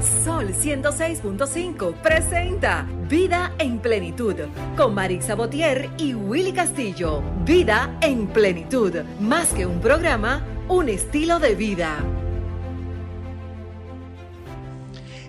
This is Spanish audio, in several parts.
Sol 106.5 presenta Vida en Plenitud con Marisa Botier y Willy Castillo. Vida en Plenitud, más que un programa, un estilo de vida.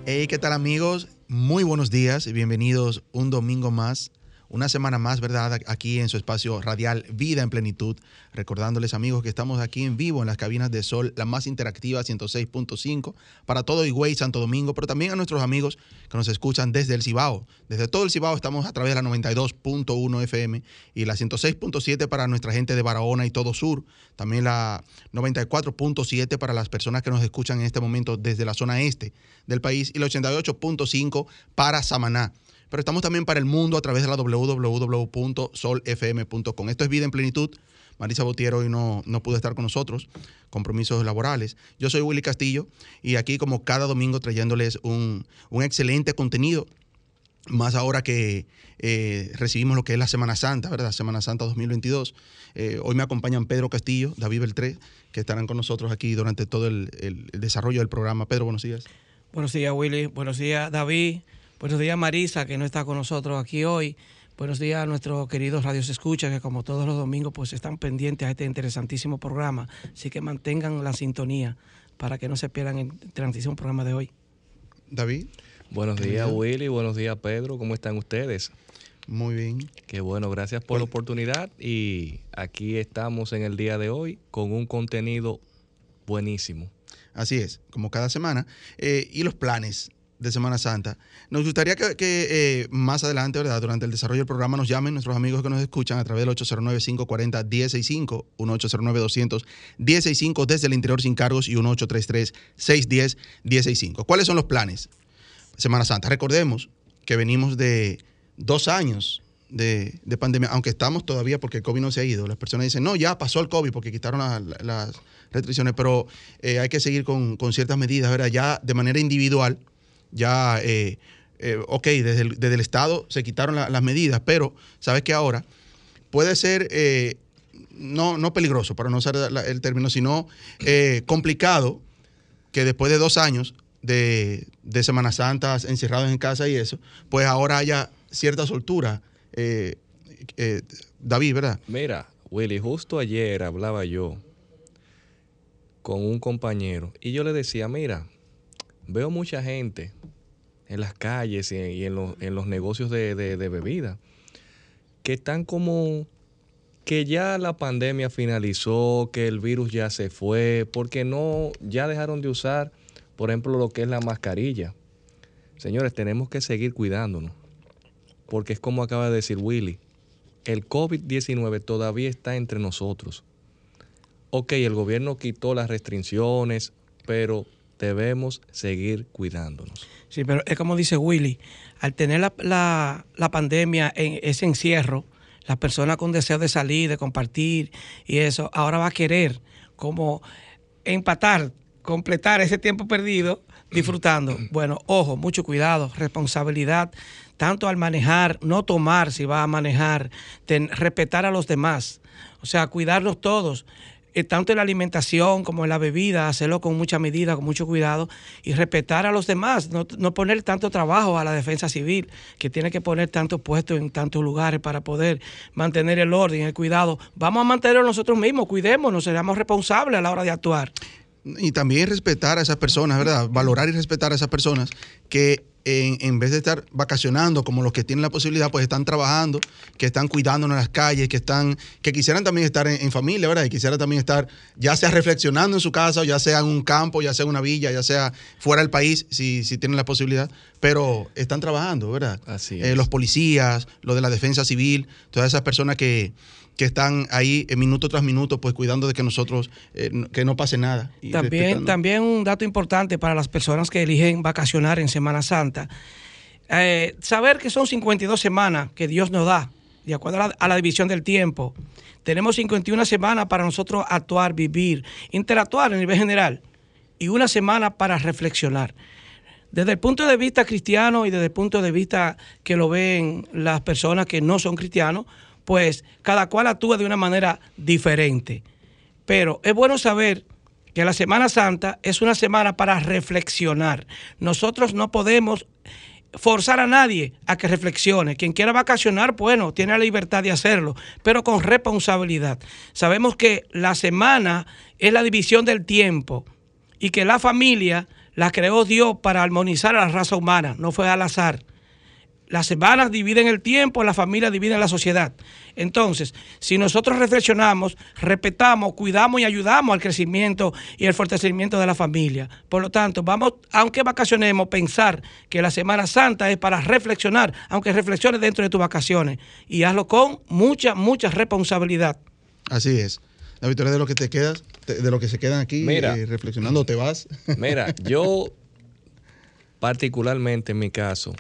Hey, ¿qué tal amigos? Muy buenos días y bienvenidos un domingo más una semana más, ¿verdad? Aquí en su espacio radial Vida en Plenitud. Recordándoles, amigos, que estamos aquí en vivo en las cabinas de Sol, la más interactiva 106.5, para todo Higüey, Santo Domingo, pero también a nuestros amigos que nos escuchan desde el Cibao. Desde todo el Cibao estamos a través de la 92.1 FM y la 106.7 para nuestra gente de Barahona y todo sur. También la 94.7 para las personas que nos escuchan en este momento desde la zona este del país y la 88.5 para Samaná pero estamos también para el mundo a través de la www.solfm.com. Esto es Vida en Plenitud. Marisa Botiero hoy no, no pudo estar con nosotros, compromisos laborales. Yo soy Willy Castillo y aquí como cada domingo trayéndoles un, excelente contenido, más ahora que eh, recibimos lo que es la Semana Santa, ¿verdad? Semana Santa 2022. Eh, hoy me acompañan Pedro Castillo, David Beltré, que estarán con nosotros aquí durante todo el, el desarrollo del programa. Pedro, buenos días. Buenos días, Willy. Buenos días, David. Buenos días Marisa, que no está con nosotros aquí hoy. Buenos días a nuestros queridos radios escucha, que como todos los domingos pues están pendientes a este interesantísimo programa. Así que mantengan la sintonía para que no se pierdan el interesantísimo programa de hoy. David. Buenos días Willy, buenos días Pedro, ¿cómo están ustedes? Muy bien. Qué bueno, gracias por la oportunidad y aquí estamos en el día de hoy con un contenido buenísimo. Así es, como cada semana. Eh, y los planes de Semana Santa. Nos gustaría que, eh, más adelante, ¿verdad? Durante el desarrollo del programa nos llamen nuestros amigos que nos escuchan a través del 809-540-1065, 1809-200-1065 desde el interior sin cargos y 1833-610-1065. ¿Cuáles son los planes? Semana Santa. Recordemos que venimos de dos años de, pandemia, aunque estamos todavía porque el COVID no se ha ido. Las personas dicen, no, ya pasó el COVID porque quitaron las restricciones, pero eh, hay que seguir con, con ciertas medidas, ¿verdad? Ya de manera individual ya, eh, eh, ok, desde el, Estado se quitaron las medidas, pero sabes que ahora puede ser eh, no, no peligroso, para no usar el término, sino complicado que después de dos años de, de Semana Santa encerrados en casa y eso, pues ahora haya cierta soltura. David, ¿verdad? Mira, Willy, justo ayer hablaba yo con un compañero y yo le decía, mira, veo mucha gente en las calles y en, los, negocios de, bebida que están como que ya la pandemia finalizó, que el virus ya se fue, porque no, ya dejaron de usar, por ejemplo, lo que es la mascarilla. Señores, tenemos que seguir cuidándonos, porque es como acaba de decir Willy, el COVID-19 todavía está entre nosotros. Ok, el gobierno quitó las restricciones, pero debemos seguir cuidándonos. Sí, pero es como dice Willy, al tener la, pandemia en ese encierro, la persona con deseo de salir, de compartir y eso, ahora va a querer como empatar, completar ese tiempo perdido disfrutando. Bueno, ojo, mucho cuidado, responsabilidad, tanto al manejar, no tomar si va a manejar, respetar a los demás, o sea, cuidarlos todos. Eh, tanto en la alimentación como en la bebida, hacerlo con mucha medida, con mucho cuidado y respetar a los demás, no, poner tanto trabajo a la defensa civil, que tiene que poner tantos puestos en tantos lugares para poder mantener el orden, el cuidado. Vamos a mantenerlo nosotros mismos, cuidémonos, seamos responsables a la hora de actuar. Y también respetar a esas personas, ¿verdad? Valorar y respetar a esas personas que en, vez de estar vacacionando como los que tienen la posibilidad, pues están trabajando, que están cuidándonos en las calles, que están, que quisieran también estar en, familia, ¿verdad? Y quisieran también estar, ya sea reflexionando en su casa, o ya sea en un campo, ya sea en una villa, ya sea fuera del país, si, si tienen la posibilidad, pero están trabajando, ¿verdad? Así eh, los policías, los de la defensa civil, todas esas personas que, que están ahí en minuto tras minuto, pues cuidando de que nosotros, eh, que no pase nada. También, también un dato importante para las personas que eligen vacacionar en Semana Santa, eh, saber que son 52 semanas que Dios nos da, de acuerdo a la, división del tiempo. Tenemos 51 semanas para nosotros actuar, vivir, interactuar a nivel general y una semana para reflexionar. Desde el punto de vista cristiano y desde el punto de vista que lo ven las personas que no son cristianos, pues cada cual actúa de una manera diferente. Pero es bueno saber que la Semana Santa es una semana para reflexionar. Nosotros no podemos forzar a nadie a que reflexione. Quien quiera vacacionar, bueno, tiene la libertad de hacerlo, pero con responsabilidad. Sabemos que la semana es la división del tiempo y que la familia la creó Dios para armonizar a la raza humana, no fue al azar. Las semanas dividen el tiempo, la familia divide la sociedad. Entonces, si nosotros reflexionamos, respetamos, cuidamos y ayudamos al crecimiento y el fortalecimiento de la familia. Por lo tanto, vamos, aunque vacacionemos, pensar que la Semana Santa es para reflexionar, aunque reflexiones dentro de tus vacaciones. Y hazlo con mucha, mucha responsabilidad. Así es. La victoria de lo que te quedas, de lo que se quedan aquí Mira. eh, reflexionando, te vas. Mira, yo particularmente en mi caso,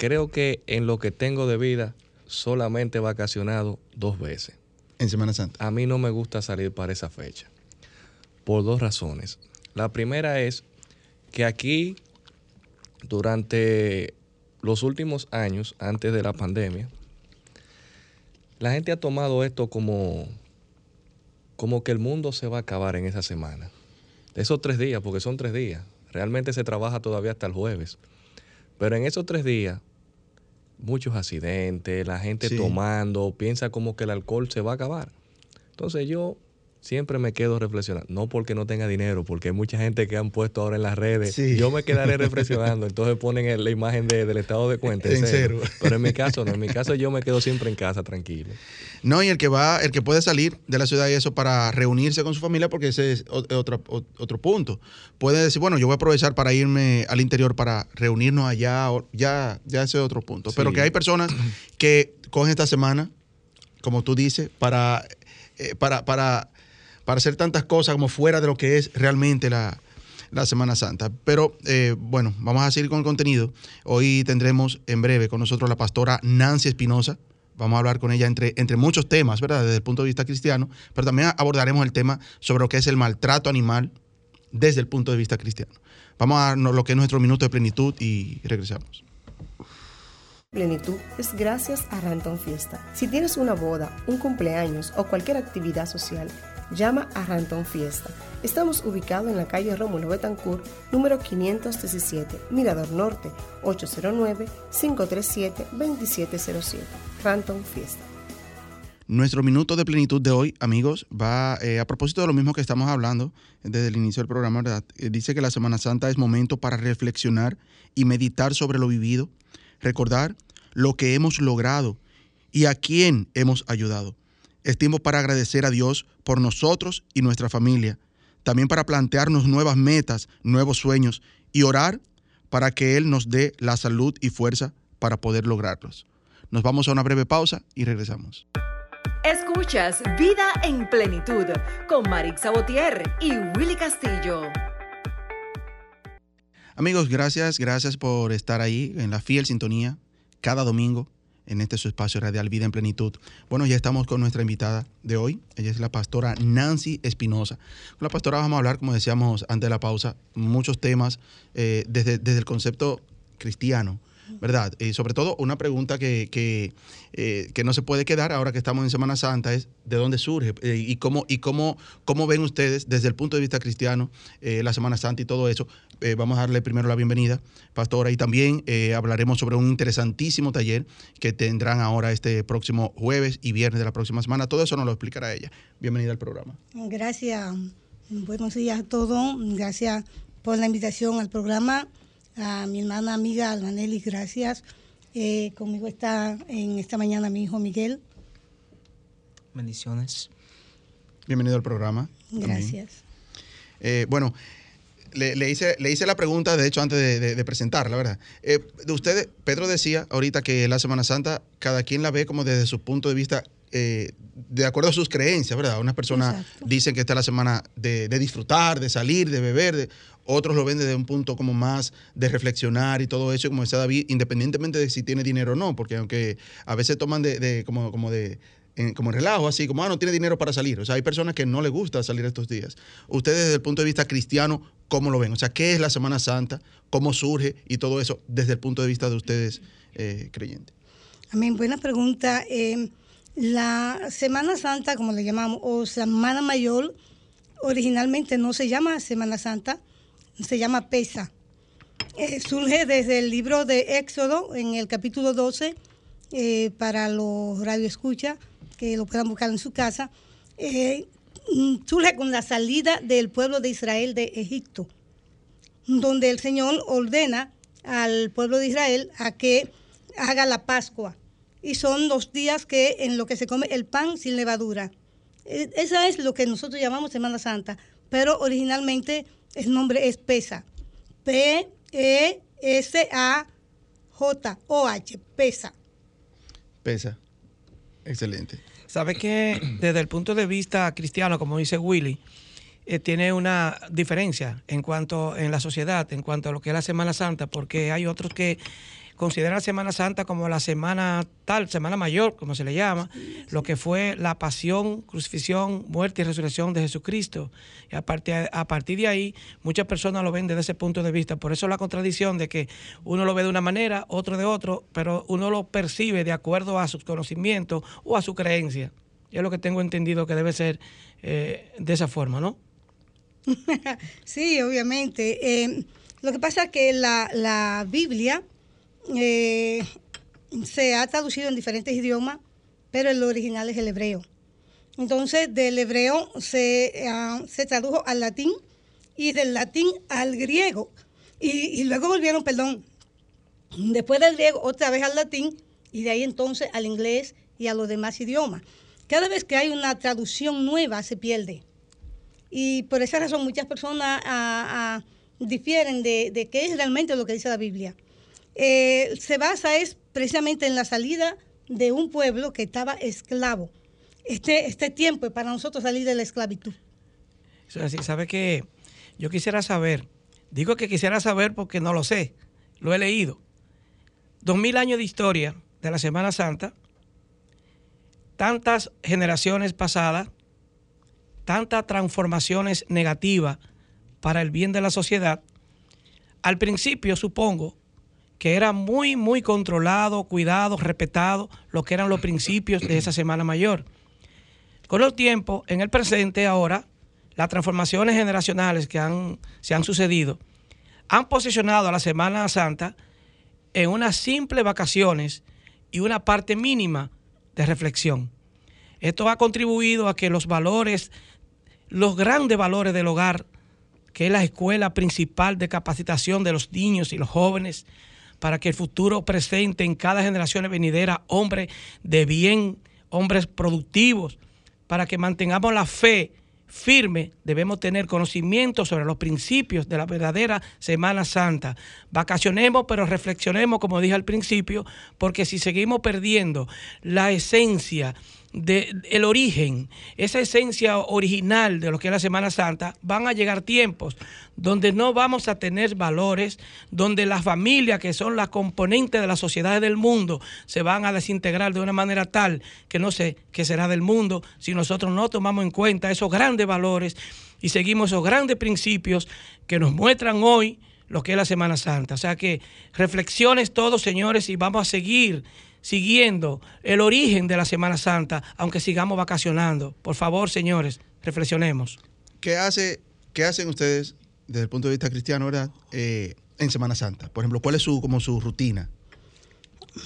creo que en lo que tengo de vida solamente he vacacionado dos veces. en Semana Santa. A mí no me gusta salir para esa fecha. Por dos razones. La primera es que aquí, durante los últimos años, antes de la pandemia, la gente ha tomado esto como, como que el mundo se va a acabar en esa semana. Esos tres días, porque son tres días. Realmente se trabaja todavía hasta el jueves. Pero en esos tres días, muchos accidentes, la gente Sí. tomando, piensa como que el alcohol se va a acabar. Entonces yo siempre me quedo reflexionando, no porque no tenga dinero, porque hay mucha gente que han puesto ahora en las redes, Sí. yo me quedaré reflexionando, entonces ponen la imagen de- del estado de cuenta en En cero. cero. Pero en mi caso no, en mi caso yo me quedo siempre en casa tranquilo. No, y el que va, el que puede salir de la ciudad y eso para reunirse con su familia, porque ese es otro, otro punto. Puede decir, bueno, yo voy a aprovechar para irme al interior para reunirnos allá, ya, ya ese es otro punto. Pero que hay personas que cogen esta semana, como tú dices, para, eh, para, para, para hacer tantas cosas como fuera de lo que es realmente la, la Semana Santa. Pero eh, bueno, vamos a seguir con el contenido. Hoy tendremos en breve con nosotros la pastora Nancy Espinosa. Vamos a hablar con ella entre, entre muchos temas, ¿verdad? Desde el punto de vista cristiano, pero también abordaremos el tema sobre lo que es el maltrato animal desde el punto de vista cristiano. Vamos a darnos lo que es nuestro minuto de plenitud y regresamos. Plenitud es gracias a Ranton Fiesta. Si tienes una boda, un cumpleaños o cualquier actividad social, llama a Ranton Fiesta. Estamos ubicados en la calle Rómulo Betancourt, número 517, Mirador Norte, 809-537-2707. Ranton Fiesta. Nuestro minuto de plenitud de hoy, amigos, va eh, a propósito de lo mismo que estamos hablando desde el inicio del programa. Eh, dice que la Semana Santa es momento para reflexionar y meditar sobre lo vivido, recordar lo que hemos logrado y a quién hemos ayudado. Es tiempo para agradecer a Dios por nosotros y nuestra familia, también para plantearnos nuevas metas, nuevos sueños y orar para que Él nos dé la salud y fuerza para poder lograrlos. Nos vamos a una breve pausa y regresamos. Escuchas Vida en Plenitud con Marix Sabotier y Willy Castillo. Amigos, gracias, gracias por estar ahí en la fiel sintonía cada domingo en este su espacio radial Vida en Plenitud. Bueno, ya estamos con nuestra invitada de hoy. Ella es la pastora Nancy Espinosa. Con la pastora vamos a hablar, como decíamos antes de la pausa, muchos temas eh, desde, desde el concepto cristiano, ¿verdad? Y sobre todo una pregunta que, que, eh, que no se puede quedar ahora que estamos en Semana Santa es ¿de dónde surge? Eh, y cómo, y cómo, cómo ven ustedes desde el punto de vista cristiano eh, la Semana Santa y todo eso. Eh, vamos a darle primero la bienvenida, pastora, y también eh, hablaremos sobre un interesantísimo taller que tendrán ahora este próximo jueves y viernes de la próxima semana. Todo eso nos lo explicará ella. Bienvenida al programa. Gracias, buenos días a todos. Gracias por la invitación al programa. A mi hermana amiga Almanelli, gracias. Eh, conmigo está en esta mañana mi hijo Miguel. Bendiciones. Bienvenido al programa. Gracias. Eh, bueno, le, le hice, le hice la pregunta, de hecho, antes de, de- de presentarla, ¿verdad? Eh, de ustedes, Pedro decía ahorita que la Semana Santa, cada quien la ve como desde su punto de vista, eh, de acuerdo a sus creencias, ¿verdad? Unas personas Exacto. dicen que esta es la semana de, de disfrutar, de salir, de beber, de- otros lo ven desde un punto como más de reflexionar y todo eso, como decía David, independientemente de si tiene dinero o no, porque aunque a veces toman de, como, como de como en relajo, así como, ah, no tiene dinero para salir. O sea, hay personas que no les gusta salir estos días. Ustedes desde el punto de vista cristiano, ¿cómo lo ven? O sea, ¿qué es la Semana Santa? ¿Cómo surge? Y todo eso desde el punto de vista de ustedes eh, creyentes. Amén, buena pregunta. Eh, la Semana Santa, como le llamamos, o Semana Mayor, originalmente no se llama Semana Santa, se llama Pesa. Eh, surge desde el libro de Éxodo, en el capítulo 12, eh, para los radioescuchas, que lo puedan buscar en su casa. Eh, surge con la salida del pueblo de Israel de Egipto, donde el Señor ordena al pueblo de Israel a que haga la Pascua. Y son los días que en lo que se come el pan sin levadura. Esa es lo que nosotros llamamos Semana Santa, pero originalmente el nombre es Pesa. P-E-S-A-J-O-H, Pesa. Pesa. Excelente. Sabe que desde el punto de vista cristiano, como dice Willy, eh, tiene una diferencia en cuanto en la sociedad, en cuanto a lo que es la Semana Santa, porque hay otros que consideran la Semana Santa como la semana tal, semana mayor, como se le llama, lo que fue la pasión, crucifixión, muerte y resurrección de Jesucristo. Y a partir, a partir de ahí, muchas personas lo ven desde ese punto de vista. Por eso la contradicción de que uno lo ve de una manera, otro de otro, pero uno lo percibe de acuerdo a sus conocimientos o a su creencia. Y es lo que tengo entendido que debe ser eh, de esa forma, ¿no? sí, obviamente. Eh, lo que pasa es que la, la Biblia eh, se ha traducido en diferentes idiomas, pero el original es el hebreo. Entonces, del hebreo se, ah, se tradujo al latín y del latín al griego. Y, luego volvieron, perdón, después del griego otra vez al latín y de ahí entonces al inglés y a los demás idiomas. Cada vez que hay una traducción nueva se pierde. Y por esa razón muchas personas ah, ah, difieren de, qué es realmente lo que dice la Biblia. Eh, se basa es precisamente en la salida de un pueblo que estaba esclavo. Este, este tiempo es para nosotros salir de la esclavitud. ¿sabe que Yo quisiera saber, digo que quisiera saber porque no lo sé, lo he leído. Dos mil años de historia de la Semana Santa, tantas generaciones pasadas, tantas transformaciones negativas para el bien de la sociedad. Al principio, supongo, que era muy, muy controlado, cuidado, respetado, lo que eran los principios de esa Semana Mayor. Con el tiempo, en el presente ahora, las transformaciones generacionales que han, se han sucedido han posicionado a la Semana Santa en unas simples vacaciones y una parte mínima de reflexión. Esto ha contribuido a que los valores, los grandes valores del hogar, que es la escuela principal de capacitación de los niños y los jóvenes, para que el futuro presente en cada generación venidera hombres de bien, hombres productivos, para que mantengamos la fe firme, debemos tener conocimiento sobre los principios de la verdadera Semana Santa. Vacacionemos, pero reflexionemos, como dije al principio, porque si seguimos perdiendo la esencia, de, el origen, esa esencia original de lo que es la Semana Santa, van a llegar tiempos donde no vamos a tener valores, donde las familias, que son las componentes de las sociedades del mundo, se van a desintegrar de una manera tal que no sé qué será del mundo si nosotros no tomamos en cuenta esos grandes valores y seguimos esos grandes principios que nos muestran hoy lo que es la Semana Santa. O sea que reflexiones todos, señores, y vamos a seguir siguiendo el origen de la Semana Santa, aunque sigamos vacacionando. Por favor, señores, reflexionemos. ¿Qué, hace, qué hacen ustedes desde el punto de vista cristiano ¿verdad? Eh, en Semana Santa? Por ejemplo, ¿cuál es su, como su rutina?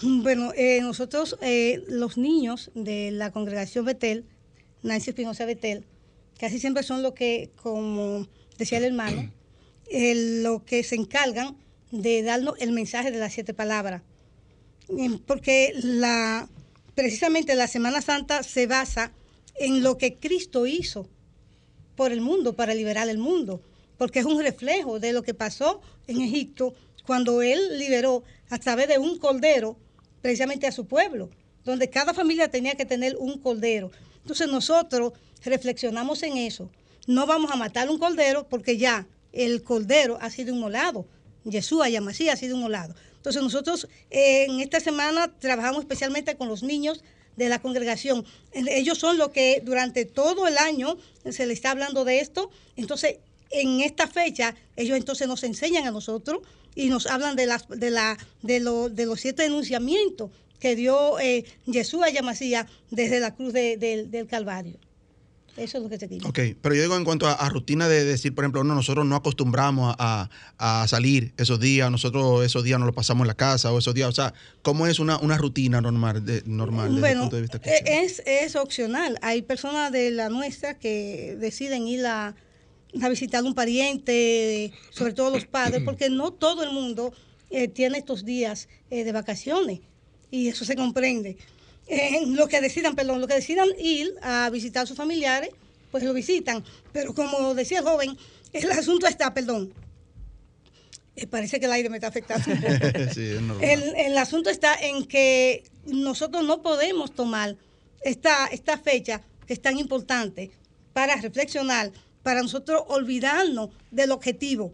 Bueno, eh, nosotros, eh, los niños de la congregación Betel, Nancy Espinosa Betel, casi siempre son los que, como decía el hermano, lo que se encargan de darnos el mensaje de las siete palabras porque la, precisamente la Semana Santa se basa en lo que Cristo hizo por el mundo, para liberar el mundo, porque es un reflejo de lo que pasó en Egipto cuando Él liberó a través de un cordero precisamente a su pueblo, donde cada familia tenía que tener un cordero. Entonces nosotros reflexionamos en eso. No vamos a matar un cordero porque ya el cordero ha sido inmolado. Jesús, Yamasí ha sido inmolado. Entonces nosotros eh, en esta semana trabajamos especialmente con los niños de la congregación. Ellos son los que durante todo el año se les está hablando de esto. Entonces, en esta fecha, ellos entonces nos enseñan a nosotros y nos hablan de, las, de, la, de, de los siete denunciamientos que dio eh, Jesús a Yamasía desde la cruz del Calvario. Eso es lo que se quita. Ok, pero yo digo en cuanto a, rutina de decir, por ejemplo, no, nosotros no acostumbramos a, salir esos días, nosotros esos días no los pasamos en la casa o esos días, o sea, ¿cómo es una, una rutina normal, de, normal desde el punto de vista e, es, es opcional. Hay personas de la nuestra que deciden ir a, a visitar un pariente, sobre todo los padres, porque no todo el mundo eh, tiene estos días eh, de vacaciones y eso se comprende. Eh, lo que decidan, perdón, lo que decidan ir a visitar a sus familiares, pues lo visitan. Pero como decía el joven, el asunto está, perdón, parece que el aire me está afectando. el, el, asunto está en que nosotros no podemos tomar esta, esta fecha que es tan importante para reflexionar, para nosotros olvidarnos del objetivo,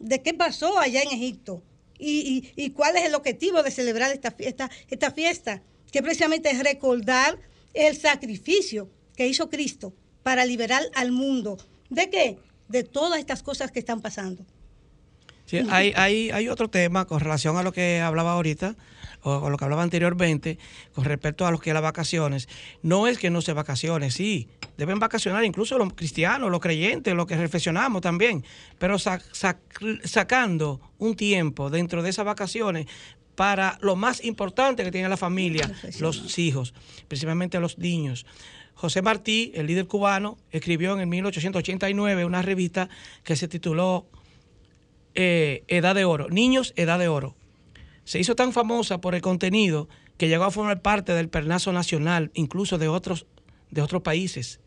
de qué pasó allá en Egipto, y, cuál es el objetivo de celebrar esta fiesta, esta fiesta, que precisamente es recordar el sacrificio que hizo Cristo para liberar al mundo. ¿De qué? De todas estas cosas que están pasando. Sí, hay, hay, hay otro tema con relación a lo que hablaba ahorita, o, lo que hablaba anteriormente, con respecto a lo que las vacaciones. No es que no se vacaciones, sí, deben vacacionar incluso los cristianos, los creyentes, los que reflexionamos también, pero sacando un tiempo dentro de esas vacaciones para lo más importante que tiene la familia, los hijos, principalmente los niños. José Martí, el líder cubano, escribió en el 1889 una revista que se tituló eh, Edad de Oro, Niños, Edad de Oro. Se hizo tan famosa por el contenido que llegó a formar parte del pernazo nacional, incluso de otros, de otros países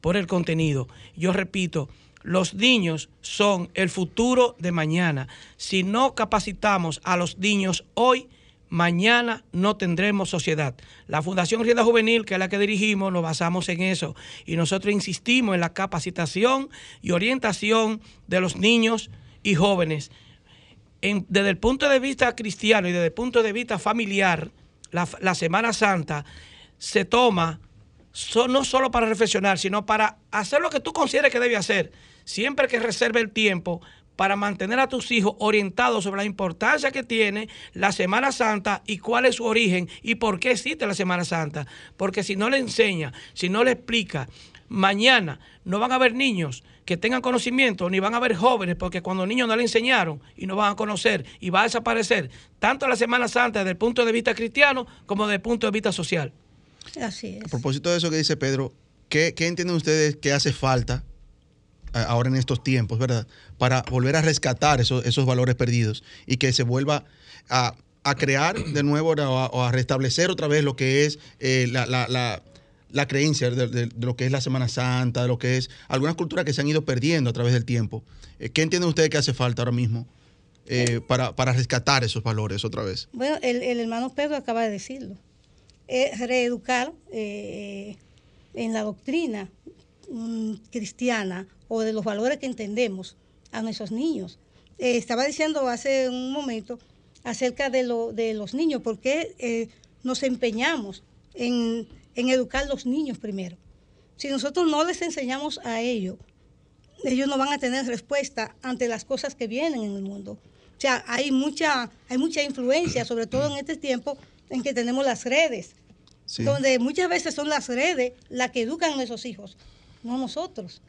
por el contenido. Yo repito, los niños son el futuro de mañana. Si no capacitamos a los niños hoy, mañana no tendremos sociedad. La Fundación Rienda Juvenil, que es la que dirigimos, nos basamos en eso y nosotros insistimos en la capacitación y orientación de los niños y jóvenes. desde el punto de vista cristiano y desde el punto de vista familiar, la, la Semana Santa se toma no solo para reflexionar, sino para hacer lo que tú consideres que debe hacer. Siempre que reserve el tiempo para mantener a tus hijos orientados sobre la importancia que tiene la Semana Santa y cuál es su origen y por qué existe la Semana Santa. Porque si no le enseña, si no le explica, mañana no van a haber niños que tengan conocimiento, ni van a haber jóvenes, porque cuando niños no le enseñaron y no van a conocer y va a desaparecer tanto la Semana Santa desde el punto de vista cristiano como desde el punto de vista social. Así es. A propósito de eso que dice Pedro, ¿qué, entienden ustedes que hace falta eh, ahora en estos tiempos, verdad? Para volver a rescatar esos, esos valores perdidos y que se vuelva a, crear de nuevo o a, restablecer otra vez lo que es eh, la, creencia de, lo que es la Semana Santa, de lo que es algunas culturas que se han ido perdiendo a través del tiempo. Eh, ¿Qué entienden ustedes que hace falta ahora mismo para, rescatar esos valores otra vez? Bueno, el, el hermano Pedro acaba de decirlo reeducar eh, en la doctrina mm, cristiana o de los valores que entendemos a nuestros niños. Eh, estaba diciendo hace un momento acerca de, lo, de los niños, porque eh, nos empeñamos en, en educar a los niños primero. Si nosotros no les enseñamos a ellos, ellos no van a tener respuesta ante las cosas que vienen en el mundo. O sea, hay mucha, hay mucha influencia, sobre todo en este tiempo en que tenemos las redes donde muchas veces son las redes las que educan a nuestros hijos, no nosotros.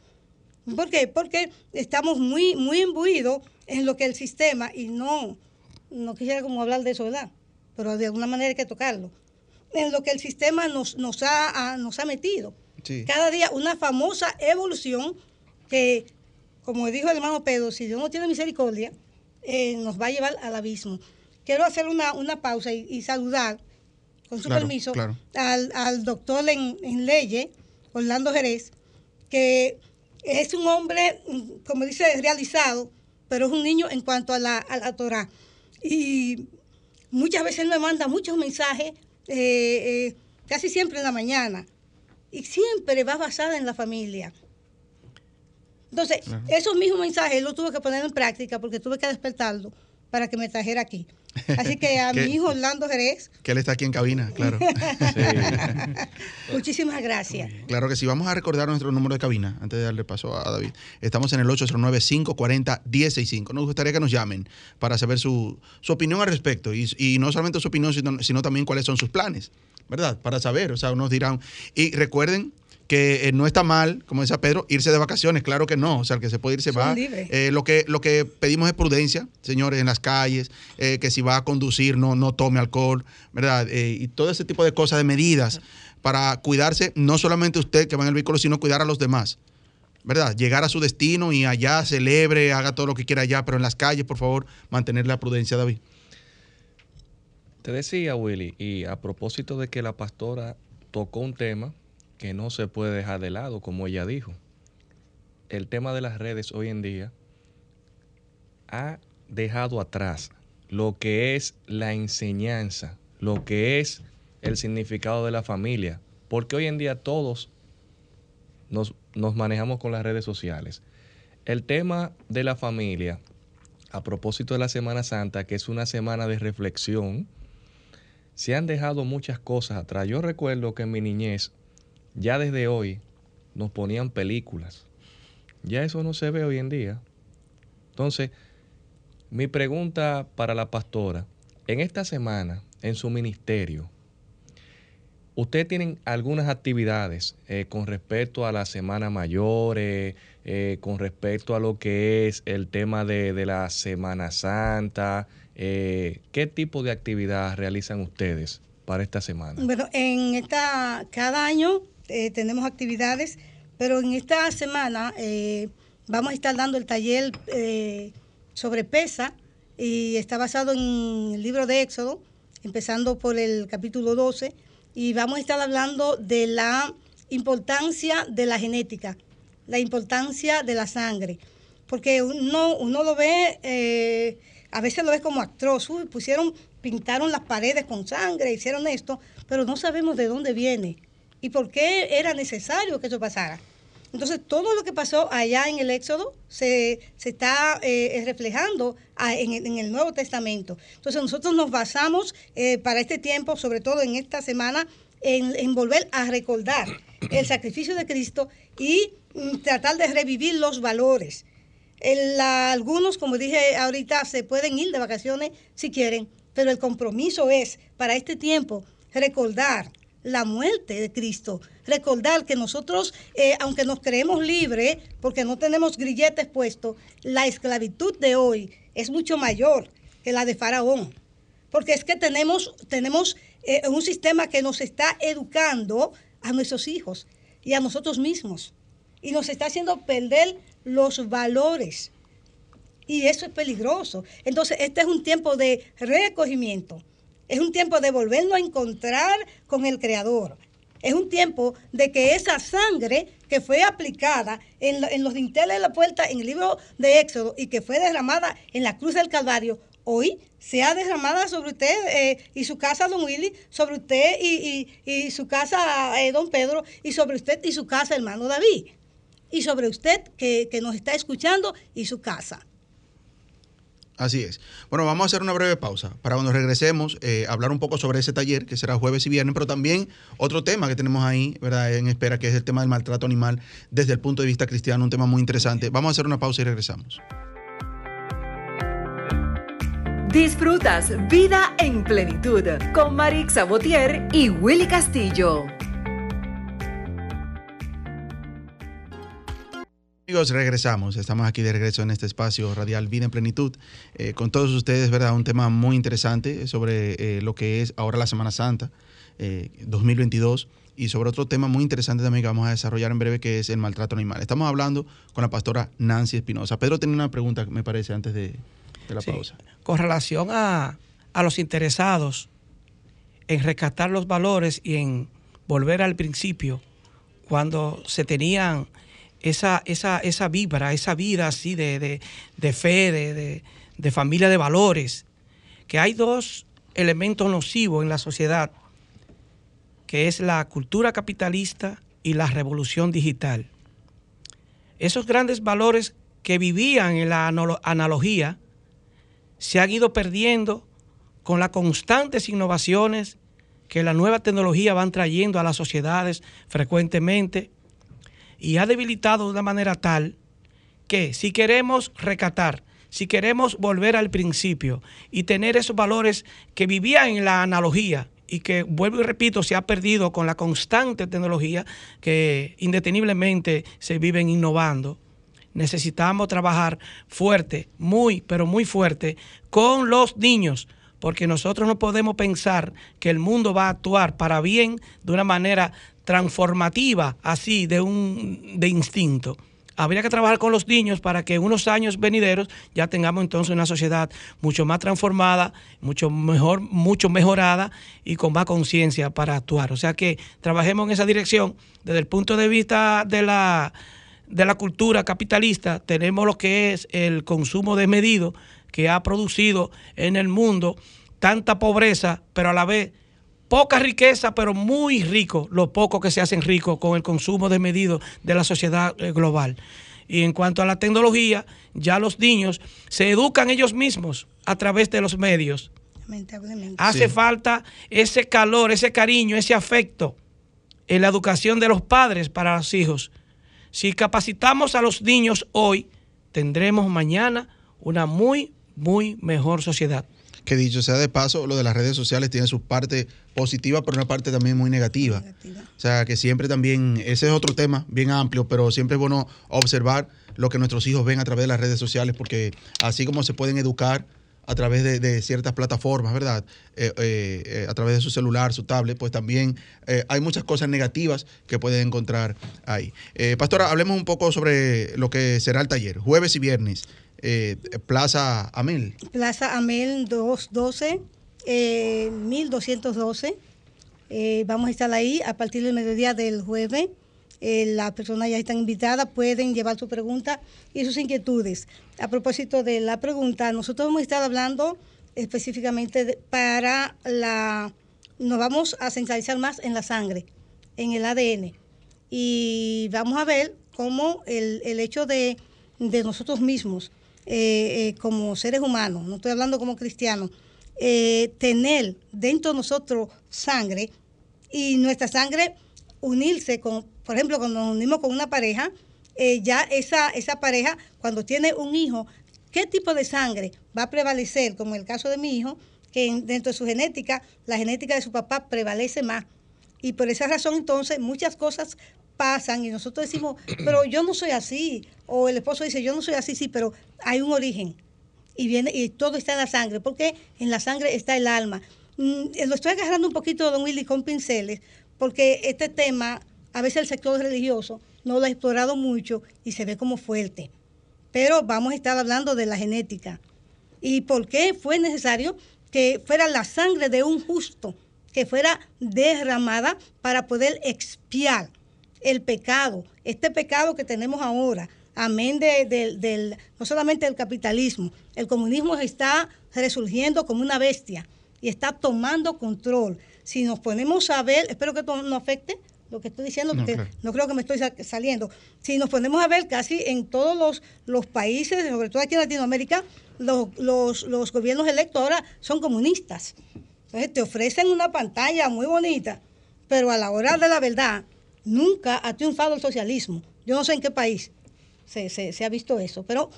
¿Por qué? Porque estamos muy, muy imbuidos en lo que el sistema, y no, no quisiera como hablar de eso, ¿verdad? Pero de alguna manera hay que tocarlo. En lo que el sistema nos, nos, ha, nos ha metido. Cada día una famosa evolución que, como dijo el hermano Pedro, si Dios no tiene misericordia, eh, nos va a llevar al abismo. Quiero hacer una, pausa y saludar con su permiso, Al, doctor en, en leyes, Orlando Jerez, que es un hombre, como dice, realizado, pero es un niño en cuanto a la, a Torah. Y muchas veces me manda muchos mensajes, eh, eh, casi siempre en la mañana, y siempre va basada en la familia. Entonces, esos mismos mensajes los tuve que poner en práctica porque tuve que despertarlo para que me trajera aquí. Así que a mi hijo Orlando Jerez. Que él está aquí en cabina, claro. Muchísimas gracias. Claro que sí. Vamos a recordar nuestro número de cabina antes de darle paso a David. Estamos en el 809-540-165. Nos gustaría que nos llamen para saber su, opinión al respecto. Y, no solamente su opinión, sino, sino también cuáles son sus planes, ¿verdad? Para saber, o sea, nos dirán. Y recuerden que eh, no está mal, como decía Pedro, irse de vacaciones, claro que no, o sea, el que se puede ir se Son va. Eh, lo, que, lo que pedimos es prudencia, señores, en las calles, eh, que si va a conducir no, no tome alcohol, ¿verdad? Eh, y todo ese tipo de cosas, de medidas para cuidarse, no solamente usted que va en el vehículo, sino cuidar a los demás. ¿Verdad? Llegar a su destino y allá celebre, haga todo lo que quiera allá, pero en las calles, por favor, mantener la prudencia, David. Te decía, Willy, y a propósito de que la pastora tocó un tema que no se puede dejar de lado, como ella dijo. El tema de las redes hoy en día ha dejado atrás lo que es la enseñanza, lo que es el significado de la familia, porque hoy en día todos nos, nos manejamos con las redes sociales. El tema de la familia, a propósito de la Semana Santa, que es una semana de reflexión, se han dejado muchas cosas atrás. Yo recuerdo que en mi niñez, ya desde hoy, nos ponían películas. Ya eso no se ve hoy en día. Entonces, mi pregunta para la pastora, en esta semana, en su ministerio, ¿Ustedes tienen algunas actividades eh, con respecto a la Semana Mayor, eh, eh, con respecto a lo que es el tema de, de la Semana Santa? Eh, ¿Qué tipo de actividad realizan ustedes para esta semana? Bueno, en esta, cada año eh, tenemos actividades, pero en esta semana eh, vamos a estar dando el taller eh, sobre pesa y está basado en el libro de Éxodo, empezando por el capítulo 12, y vamos a estar hablando de la importancia de la genética, la importancia de la sangre, porque uno, uno lo ve, eh, a veces lo ve como atroz, pusieron, pintaron las paredes con sangre, hicieron esto, pero no sabemos de dónde viene y por qué era necesario que eso pasara. Entonces, todo lo que pasó allá en el Éxodo se, se está eh, reflejando en, el- Nuevo Testamento. Entonces, nosotros nos basamos eh, para este tiempo, sobre todo en esta semana, en, volver a recordar el sacrificio de Cristo y mm, tratar de revivir los valores. Algunos, como dije ahorita, se pueden ir de vacaciones si quieren, pero el compromiso es para este tiempo recordar la muerte de Cristo, recordar que nosotros, eh, aunque nos creemos libres, porque no tenemos grilletes puestos, la esclavitud de hoy es mucho mayor que la de Faraón, porque es que tenemos, tenemos eh, un sistema que nos está educando a nuestros hijos y a nosotros mismos, y nos está haciendo perder los valores. Y eso es peligroso. Entonces, este es un tiempo de recogimiento. Es un tiempo de volvernos a encontrar con el Creador. Es un tiempo de que esa sangre que fue aplicada en, en los dinteles de la puerta en el libro de Éxodo y que fue derramada en la cruz del Calvario, hoy sea derramada sobre usted eh, y su casa, don Willy, sobre usted y, y- y su casa, eh, don Pedro, y sobre usted y su casa, hermano David, y sobre usted que, que nos está escuchando y su casa. Así es. Bueno, vamos a hacer una breve pausa para cuando regresemos, eh, hablar un poco sobre ese taller que será jueves y viernes, pero también otro tema que tenemos ahí, ¿verdad? En espera, que es el tema del maltrato animal desde el punto de vista cristiano, un tema muy interesante. Vamos a hacer una pausa y regresamos. Disfrutas Vida en Plenitud con Marix Sabotier y Willy Castillo. Amigos, regresamos. Estamos aquí de regreso en este espacio radial Vida en Plenitud. eh, con todos ustedes, ¿verdad? Un tema muy interesante sobre eh, lo que es ahora la Semana Santa eh, 2022 y sobre otro tema muy interesante también que vamos a desarrollar en breve que es el maltrato animal. Estamos hablando con la pastora Nancy Espinosa. Pedro tenía una pregunta, me parece, antes de, de la Sí. pausa. Con relación a, a los interesados en rescatar los valores y en volver al principio, cuando se tenían esa, esa, esa vibra, esa vida así de, de- de fe, de, de- familia de valores, que hay dos elementos nocivos en la sociedad, que es la cultura capitalista y la revolución digital. Esos grandes valores que vivían en la analo- analogía, se han ido perdiendo con las constantes innovaciones que la nueva tecnología van trayendo a las sociedades frecuentemente y ha debilitado de una manera tal que si queremos recatar, si queremos volver al principio y tener esos valores que vivían en la analogía y que, vuelvo y repito, se ha perdido con la constante tecnología que indeteniblemente se viven innovando. Necesitamos trabajar fuerte, muy, pero muy fuerte, con los niños, porque nosotros no podemos pensar que el mundo va a actuar para bien de una manera transformativa, así, de un de instinto habría que trabajar con los niños para que en unos años venideros ya tengamos entonces una sociedad mucho más transformada, mucho mejor, mucho mejorada y con más conciencia para actuar. O sea que trabajemos en esa dirección. Desde el punto de vista de la, de la cultura capitalista, tenemos lo que es el consumo desmedido que ha producido en el mundo tanta pobreza, pero a la vez poca riqueza, pero muy rico, lo poco que se hacen ricos con el consumo desmedido de la sociedad eh, global. Y en cuanto a la tecnología, ya los niños se educan ellos mismos a través de los medios. Hace falta ese calor, ese cariño, ese afecto en la educación de los padres para los hijos. Si capacitamos a los niños hoy, tendremos mañana una muy, muy mejor sociedad que dicho sea de paso, lo de las redes sociales tiene su parte positiva, pero una parte también muy negativa. O sea, que siempre también, ese es otro tema bien amplio, pero siempre es bueno observar lo que nuestros hijos ven a través de las redes sociales, porque así como se pueden educar a través de, ciertas plataformas, ¿verdad? Eh, eh, eh, a través de su celular, su tablet, pues también hay muchas cosas negativas que pueden encontrar ahí. Pastora, hablemos un poco sobre lo que será el taller, jueves y viernes. Eh, Plaza Amel. Plaza Amel 212, eh, 1212. Eh, vamos a estar ahí a partir del mediodía del jueves. Eh, las personas ya están invitadas, pueden llevar su pregunta y sus inquietudes. A propósito de la pregunta, nosotros hemos estado hablando específicamente para la... Nos vamos a centralizar más en la sangre, en el ADN. Y vamos a ver cómo el, el hecho de, de nosotros mismos eh, eh, como seres humanos, no estoy hablando como cristianos, eh, tener dentro de nosotros sangre y nuestra sangre unirse con, por ejemplo, cuando nos unimos con una pareja, ya esa, esa pareja, cuando tiene un hijo, ¿qué tipo de sangre va a prevalecer? Como en el caso de mi hijo, que dentro de su genética, la genética de su papá prevalece más. Y por esa razón entonces muchas cosas pasan y nosotros decimos, pero yo no soy así. O el esposo dice, yo no soy así, sí, pero hay un origen. Y viene, y todo está en la sangre, porque en la sangre está el alma. Mm, lo estoy agarrando un poquito, don Willy, con pinceles, porque este tema, a veces el sector religioso no lo ha explorado mucho y se ve como fuerte. Pero vamos a estar hablando de la genética. ¿Y por qué fue necesario que fuera la sangre de un justo, que fuera derramada para poder expiar el pecado, este pecado que tenemos ahora, amén de, del, no solamente del capitalismo, el comunismo está resurgiendo como una bestia y está tomando control. Si nos ponemos a ver, espero que esto no afecte lo que estoy diciendo, porque no, creo que me estoy saliendo. Si nos ponemos a ver casi en todos los, los países, sobre todo aquí en Latinoamérica, los, los, los gobiernos electos ahora son comunistas. Entonces te ofrecen una pantalla muy bonita, pero a la hora de la verdad, Nunca ha triunfado el socialismo. Yo no sé en qué país se, ha visto eso, pero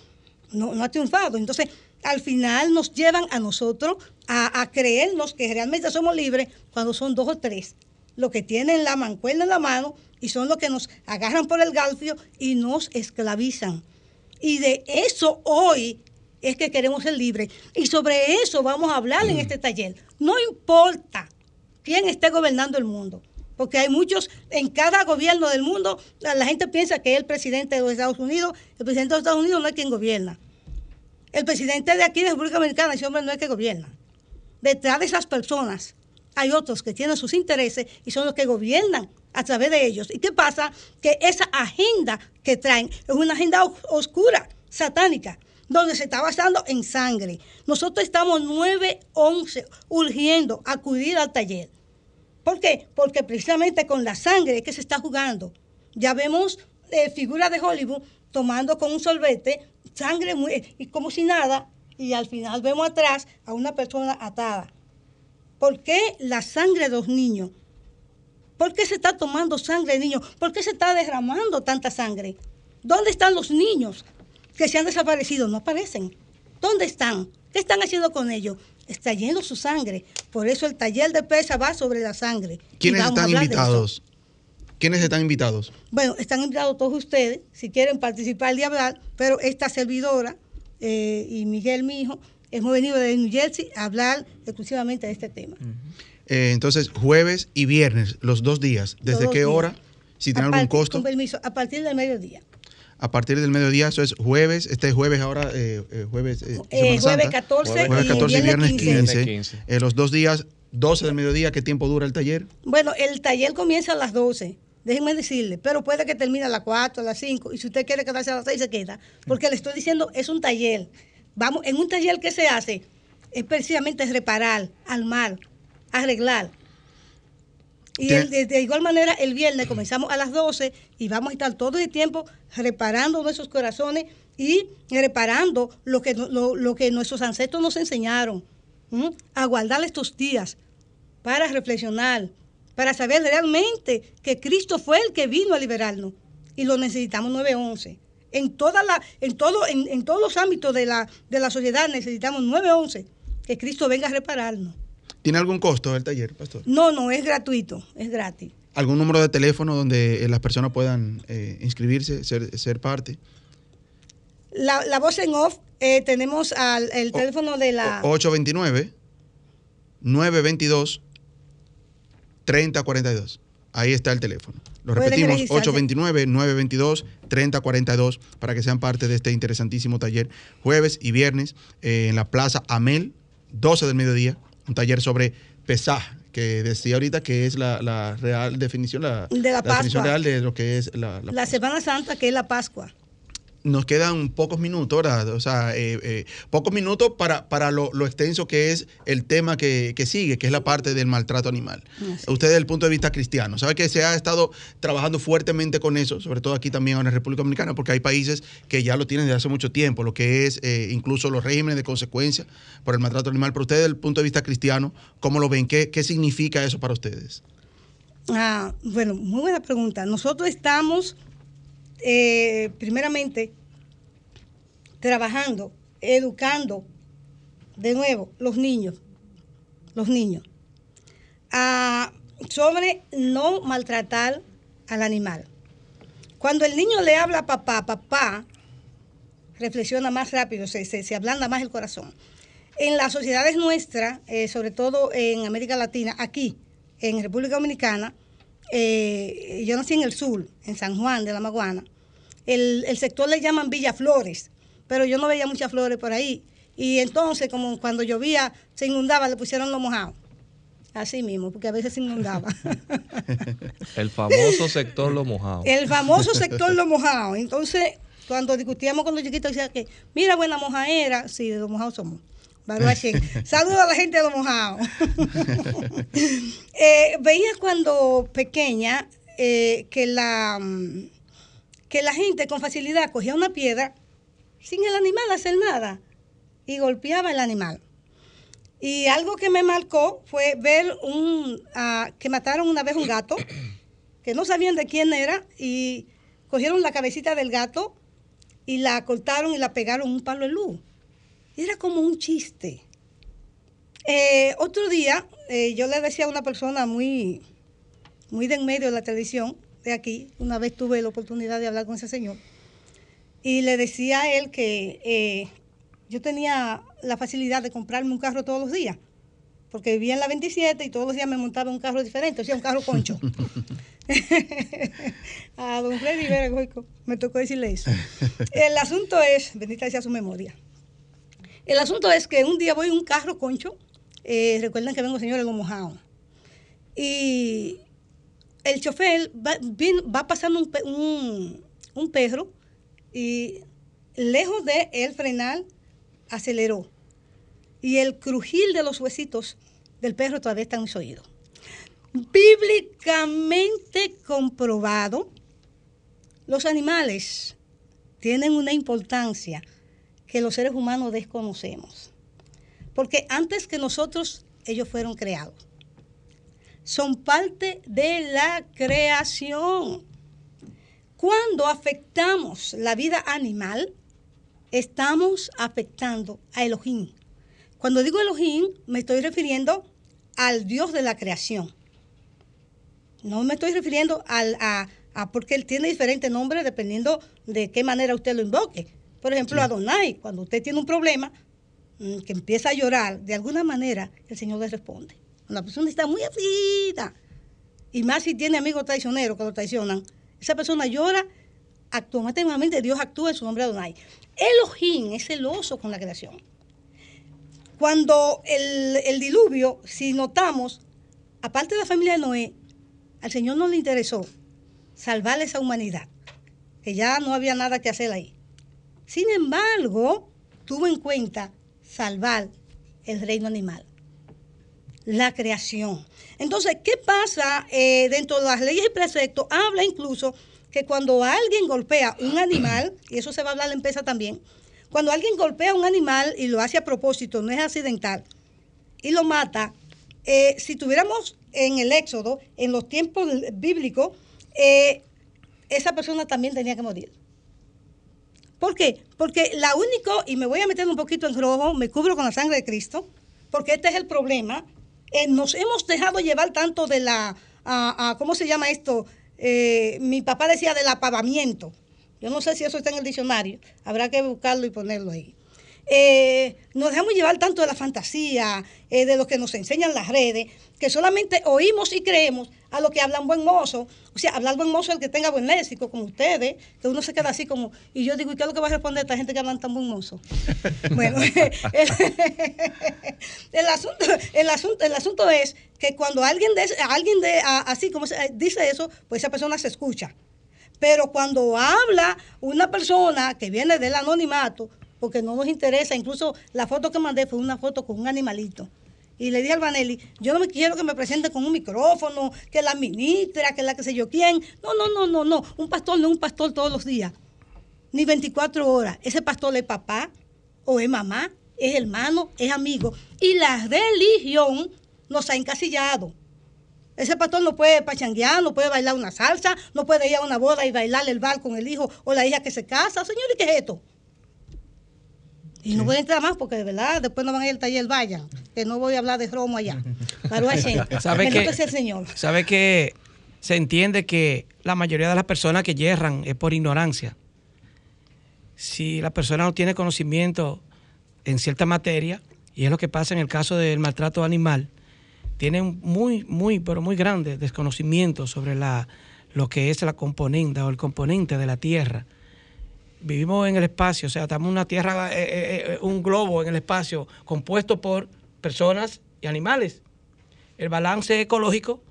no, ha triunfado. Entonces, al final nos llevan a nosotros a, creernos que realmente somos libres cuando son dos o tres los que tienen la mancuerna en la mano y son los que nos agarran por el galfio y nos esclavizan. Y de eso hoy es que queremos ser libres. Y sobre eso vamos a hablar en mm. este taller. No importa quién esté gobernando el mundo porque hay muchos, en cada gobierno del mundo, la, gente piensa que el presidente de los Estados Unidos, el presidente de los Estados Unidos no es quien gobierna. El presidente de aquí de República Dominicana, ese hombre no es que gobierna. Detrás de esas personas hay otros que tienen sus intereses y son los que gobiernan a través de ellos. ¿Y qué pasa? Que esa agenda que traen es una agenda oscura, satánica, donde se está basando en sangre. Nosotros estamos 9-11 urgiendo acudir al taller ¿Por qué? Porque precisamente con la sangre que se está jugando. Ya vemos eh, figuras de Hollywood tomando con un sorbete sangre muy, y como si nada, y al final vemos atrás a una persona atada. ¿Por qué la sangre de los niños? ¿Por qué se está tomando sangre de niños? ¿Por qué se está derramando tanta sangre? ¿Dónde están los niños que se han desaparecido? No aparecen. ¿Dónde están? ¿Qué están haciendo con ellos? Está yendo su sangre. Por eso el taller de pesa va sobre la sangre. ¿Quiénes están invitados? ¿Quiénes están invitados? Bueno, están invitados todos ustedes, si quieren participar y hablar, pero esta servidora eh, y Miguel, mi hijo, hemos venido de New Jersey a hablar exclusivamente de este tema. Eh, entonces, jueves y viernes, los dos días. ¿Desde Todos qué días. hora? Si tiene algún costo. Con permiso, a partir del mediodía. A partir del mediodía, eso es jueves. Este es jueves ahora, eh, eh, jueves. eh, Eh, jueves Santa. 14 Jueves y 14 y viernes viernes 15. 15. Viernes 15. Eh, los dos días, 12 del mediodía. ¿Qué tiempo dura el taller? Bueno, el taller comienza a las 12, déjenme decirle, pero puede que termine a las 4, a las 5, y si usted quiere quedarse a las 6, se queda. Porque le estoy diciendo, es un taller. Vamos, en un taller que se hace es precisamente reparar, armar, arreglar. Y el- de, de igual manera, el viernes comenzamos a las 12 y vamos a estar todo el tiempo reparando nuestros corazones y reparando lo que, lo, lo que nuestros ancestros nos enseñaron. ¿m? A guardar estos días para reflexionar, para saber realmente que Cristo fue el que vino a liberarnos y lo necesitamos 911. En, toda la, en, todo, en, en todos los ámbitos de la, de la sociedad necesitamos 911, que Cristo venga a repararnos. ¿Tiene algún costo el taller, pastor? No, no, es gratuito, es gratis. ¿Algún número de teléfono donde eh, las personas puedan eh, inscribirse, ser, ser parte? La, la voz en off, eh, tenemos al, el teléfono de la... O- 829-922-3042. Ahí está el teléfono. Lo repetimos, registrarse. 829-922-3042 para que sean parte de este interesantísimo taller jueves y viernes eh, en la Plaza Amel, 12 del mediodía, un taller sobre pesaje que decía ahorita que es la, la real definición, la, De la definición Pascua. real de lo que es la, la la Semana Santa, que es la Pascua. Nos quedan pocos minutos, ¿verdad? O sea, eh, eh, pocos minutos para, para lo, lo extenso que es el tema que, que sigue, que es la parte del maltrato animal. Así Usted desde el punto de vista cristiano, ¿sabe que se ha estado trabajando fuertemente con eso, sobre todo aquí también en la República Dominicana, porque hay países que ya lo tienen desde hace mucho tiempo, lo que es eh, incluso los regímenes de consecuencia por el maltrato animal. Pero usted desde el punto de vista cristiano, ¿cómo lo ven? ¿Qué, qué significa eso para ustedes? Ah, bueno, muy buena pregunta. Nosotros estamos, eh, primeramente, trabajando, educando, de nuevo, los niños, los niños, ah, sobre no maltratar al animal. Cuando el niño le habla a papá, papá, reflexiona más rápido, se, se, se ablanda más el corazón. En las sociedades nuestras, eh, sobre todo en América Latina, aquí, en República Dominicana, eh, yo nací en el sur, en San Juan de la Maguana, el, el sector le llaman Villa Flores, pero yo no veía muchas flores por ahí. Y entonces, como cuando llovía, se inundaba, le pusieron lo mojado. Así mismo, porque a veces se inundaba. El famoso sector Lo Mojado. El famoso sector lo mojado. Entonces, cuando discutíamos con los chiquitos, decía que, mira, buena mojaera. Sí, de los mojados somos. Saludos a la gente de los mojados. Eh, veía cuando pequeña eh, que, la, mm, que la gente con facilidad cogía una piedra sin el animal hacer nada y golpeaba el animal. Y algo que me marcó fue ver un, ah, que mataron una vez un gato que no sabían de quién era y cogieron la cabecita del gato y la cortaron y la pegaron un palo de luz. Y era como un chiste. Eh, otro día, eh, yo le decía a una persona muy, muy de en medio de la televisión, de aquí, una vez tuve la oportunidad de hablar con ese señor, y le decía a él que eh, yo tenía la facilidad de comprarme un carro todos los días, porque vivía en la 27 y todos los días me montaba un carro diferente, o sea, un carro concho. a don Freddy Goico me tocó decirle eso. El asunto es, bendita sea su memoria. El asunto es que un día voy en un carro concho, eh, recuerden que vengo señores lo mojado, y el chofer va, pasando un- un perro y lejos de él frenar, aceleró. Y el crujir de los huesitos del perro todavía está en mis oídos bíblicamente comprobado, los animales tienen una importancia que los seres humanos desconocemos. Porque antes que nosotros, ellos fueron creados. Son parte de la creación. Cuando afectamos la vida animal, estamos afectando a Elohim. Cuando digo Elohim, me estoy refiriendo al Dios de la creación. No me estoy refiriendo al, a, porque él tiene diferentes nombres dependiendo de qué manera usted lo invoque. Por ejemplo, Adonai, cuando usted tiene un problema, mm, que empieza a llorar, de alguna manera el Señor le responde. Una persona está muy aflida, y más si tiene amigos traicioneros que lo traicionan, esa persona llora, automáticamente Dios actúa en su nombre Adonai. Elohim es celoso con la creación. Cuando el, el diluvio, si notamos, aparte de la familia de Noé, al Señor no le interesó salvar a esa humanidad, que ya no había nada que hacer ahí. Sin embargo, tuvo en cuenta salvar el reino animal, la creación. Entonces, ¿qué pasa eh, dentro de las leyes y preceptos? Habla incluso que cuando alguien golpea un animal, y eso se va a hablar en pesa también, cuando alguien golpea un animal y lo hace a propósito, no es accidental, y lo mata, eh, si tuviéramos en el Éxodo, en los tiempos bíblicos, eh, esa persona también tenía que morir. ¿Por qué? Porque la único, y me voy a meter un poquito en rojo, me cubro con la sangre de Cristo, porque este es el problema. Eh, nos hemos dejado llevar tanto de la, ¿cómo se llama esto? Eh, mi papá decía del apavamiento. Yo no sé si eso está en el diccionario, habrá que buscarlo y ponerlo ahí. Eh, nos dejamos llevar tanto de la fantasía, eh, de lo que nos enseñan las redes, que solamente oímos y creemos a lo que hablan buen mozo. O sea, hablar buen mozo el que tenga buen léxico, como ustedes, que uno se queda así como, y yo digo, ¿y qué es lo que va a responder esta gente que hablan tan buen mozo? bueno, el, asunto, el, asunto, el asunto es que cuando alguien, de, alguien de, así como dice eso, pues esa persona se escucha. Pero cuando habla una persona que viene del anonimato, porque no nos interesa. Incluso la foto que mandé fue una foto con un animalito. Y le dije al Vanelli, yo no me quiero que me presente con un micrófono, que la ministra, que la que sé yo quién. No, no, no, no, no. Un pastor no es un pastor todos los días, ni 24 horas. Ese pastor es papá o es mamá, es hermano, es amigo. Y la religión nos ha encasillado. Ese pastor no puede pachanguear, no puede bailar una salsa, no puede ir a una boda y bailar el bal con el hijo o la hija que se casa. Señor, ¿y qué es esto? Y no voy a entrar más porque de verdad después no van a ir al taller, vayan, que no voy a hablar de romo allá. ¿Sabe que, el Señor. ¿Sabe que se entiende que la mayoría de las personas que yerran es por ignorancia? Si la persona no tiene conocimiento en cierta materia, y es lo que pasa en el caso del maltrato animal, tiene muy, muy, pero muy grande desconocimiento sobre la, lo que es la componente o el componente de la tierra vivimos en el espacio, o sea, estamos en una tierra, eh, eh, eh, un globo en el espacio compuesto por personas y animales. El balance ecológico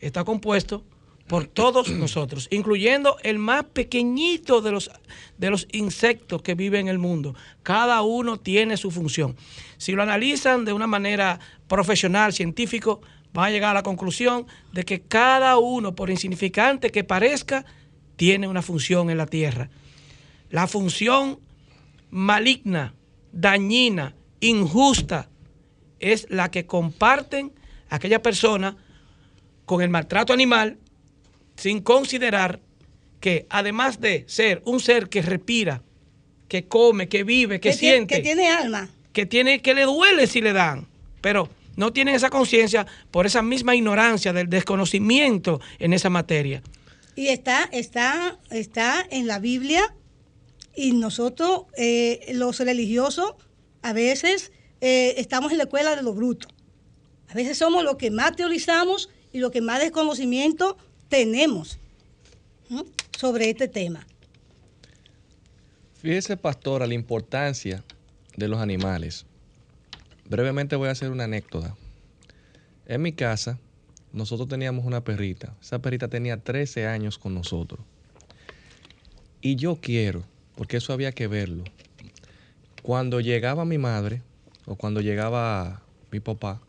está compuesto por todos nosotros, incluyendo el más pequeñito de los, de los insectos que viven en el mundo. Cada uno tiene su función. Si lo analizan de una manera profesional, científico, van a llegar a la conclusión de que cada uno, por insignificante que parezca, tiene una función en la Tierra. La función maligna, dañina, injusta, es la que comparten aquella persona con el maltrato animal sin considerar que además de ser un ser que respira, que come, que vive, que, siente, que tiene alma, que tiene que le duele si le dan, pero no tienen esa conciencia por esa misma ignorancia del desconocimiento en esa materia. Y está está está en la Biblia y nosotros, eh, los religiosos, a veces eh, estamos en la escuela de lo bruto. A veces somos los que más teorizamos y los que más desconocimiento tenemos sobre este tema. Fíjese, pastora, la importancia de los animales. Brevemente voy a hacer una anécdota. En mi casa, nosotros teníamos una perrita. Esa perrita tenía 13 años con nosotros. Y yo quiero porque eso había que verlo. Cuando llegaba mi madre o cuando llegaba mi papá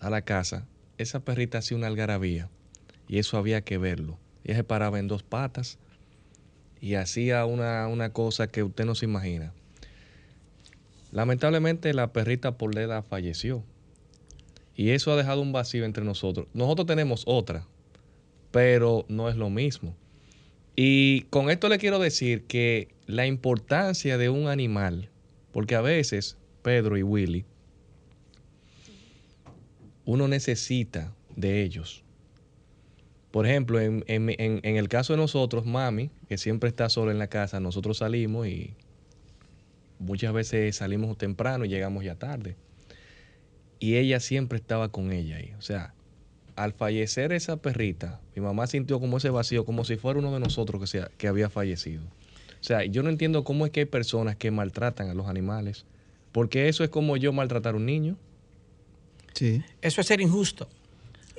a la casa, esa perrita hacía una algarabía y eso había que verlo. Ella se paraba en dos patas y hacía una, una cosa que usted no se imagina. Lamentablemente la perrita por la falleció y eso ha dejado un vacío entre nosotros. Nosotros tenemos otra, pero no es lo mismo. Y con esto le quiero decir que la importancia de un animal, porque a veces, Pedro y Willy, uno necesita de ellos. Por ejemplo, en, en- el caso de nosotros, mami, que siempre está sola en la casa, nosotros salimos y muchas veces salimos temprano y llegamos ya tarde. Y ella siempre estaba con ella ahí. O sea, al fallecer esa perrita, mi mamá sintió como ese vacío, como si fuera uno de nosotros que, sea, que había fallecido. O sea, yo no entiendo cómo es que hay personas que maltratan a los animales, porque eso es como yo maltratar a un niño. Sí. Eso es ser injusto.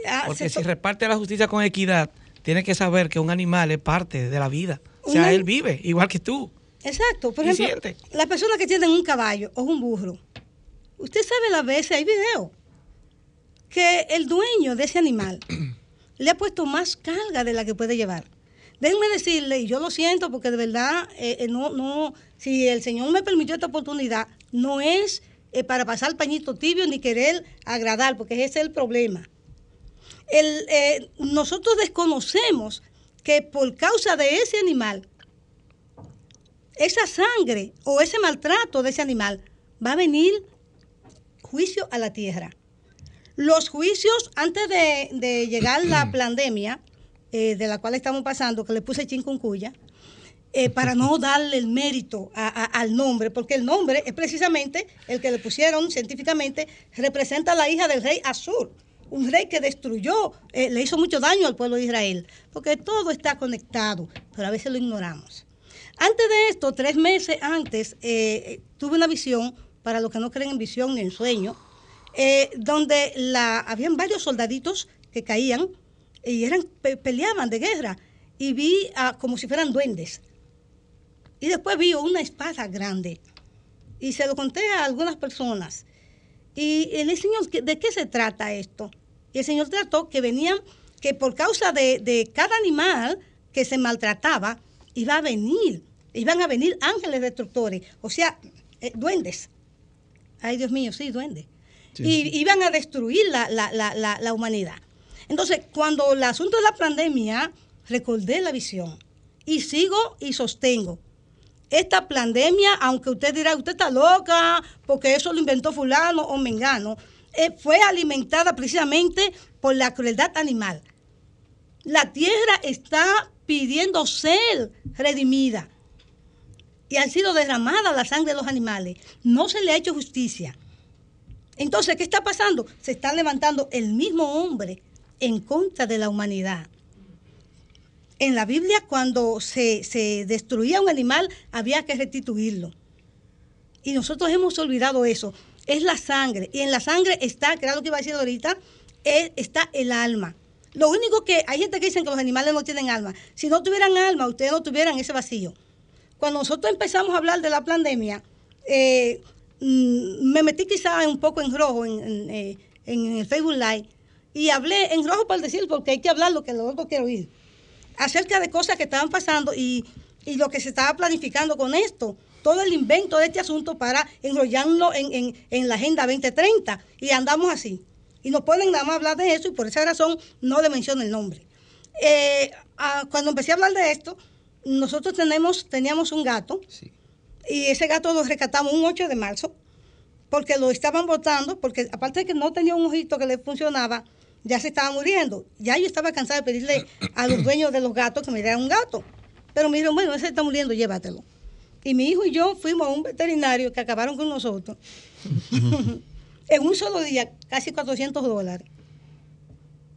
Ah, Porque si reparte la justicia con equidad, tiene que saber que un animal es parte de la vida. O sea, Una- él vive igual que tú. Exacto. Por ejemplo, siente. las personas que tienen un caballo o un burro, usted sabe las veces, hay videos, que el dueño de ese animal le ha puesto más carga de la que puede llevar. Déjenme decirle, y yo lo siento porque de verdad, eh, eh, no, no, si el Señor me permitió esta oportunidad, no es eh, para pasar pañito tibio ni querer agradar, porque ese es el problema. El, eh, nosotros desconocemos que por causa de ese animal, esa sangre o ese maltrato de ese animal va a venir juicio a la tierra. Los juicios, antes de, de llegar la pandemia, eh, de la cual estamos pasando, que le puse chincuncuya, eh, para no darle el mérito a- a- al nombre, porque el nombre es precisamente el que le pusieron científicamente, representa a la hija del rey Azur, un rey que destruyó, eh, le hizo mucho daño al pueblo de Israel, porque todo está conectado, pero a veces lo ignoramos. Antes de esto, tres meses antes, eh, eh, tuve una visión, para los que no creen en visión ni en sueño, eh, donde la, habían varios soldaditos que caían y eran, pe- peleaban de guerra, y vi como si fueran duendes. Y después vi una espada grande. Y se lo conté a algunas personas. Y el Señor, ¿qué- ¿de qué se trata esto? Y el Señor trató que venían, que por causa de, de cada animal que se maltrataba, iba a venir, iban a venir ángeles destructores, o sea, eh, duendes. Ay, Dios mío, sí, duendes. Y iban a destruir la, la- la- la- humanidad. Entonces, cuando el asunto de la pandemia, recordé la visión y sigo y sostengo. Esta pandemia, aunque usted dirá, usted está loca, porque eso lo inventó fulano o mengano, eh, fue alimentada precisamente por la crueldad animal. La tierra está pidiendo ser redimida y ha sido derramada la sangre de los animales. No se le ha hecho justicia. Entonces, ¿qué está pasando? Se está levantando el mismo hombre en contra de la humanidad. En la Biblia, cuando se, se destruía un animal, había que restituirlo. Y nosotros hemos olvidado eso. Es la sangre. Y en la sangre está, que era lo que iba a decir ahorita, es- está el alma. Lo único que hay gente que dice que los animales no tienen alma. Si no tuvieran alma, ustedes no tuvieran ese vacío. Cuando nosotros empezamos a hablar de la pandemia, eh, me metí quizá un poco en rojo en, eh, en el Facebook Live y hablé en rojo por decir, porque hay que hablar lo que otros quiero oír, acerca de cosas que estaban pasando y, y lo que se estaba planificando con esto, todo el invento de este asunto para enrollarlo en, en- en la Agenda 2030 y andamos así. Y nos pueden nada más hablar de eso y por esa razón no le menciono el nombre. Eh, ah, cuando empecé a hablar de esto, nosotros tenemos, teníamos un gato y ese gato lo rescatamos un 8 de marzo porque lo estaban botando, porque aparte de que no tenía un ojito que le funcionaba, ya se estaba muriendo. Ya yo estaba cansada de pedirle a los dueños de los gatos que me dieran un gato. Pero me dijeron, bueno, ese está muriendo, llévatelo. Y mi hijo y yo fuimos a un veterinario que acabaron con nosotros. en un solo día, casi 400 dólares.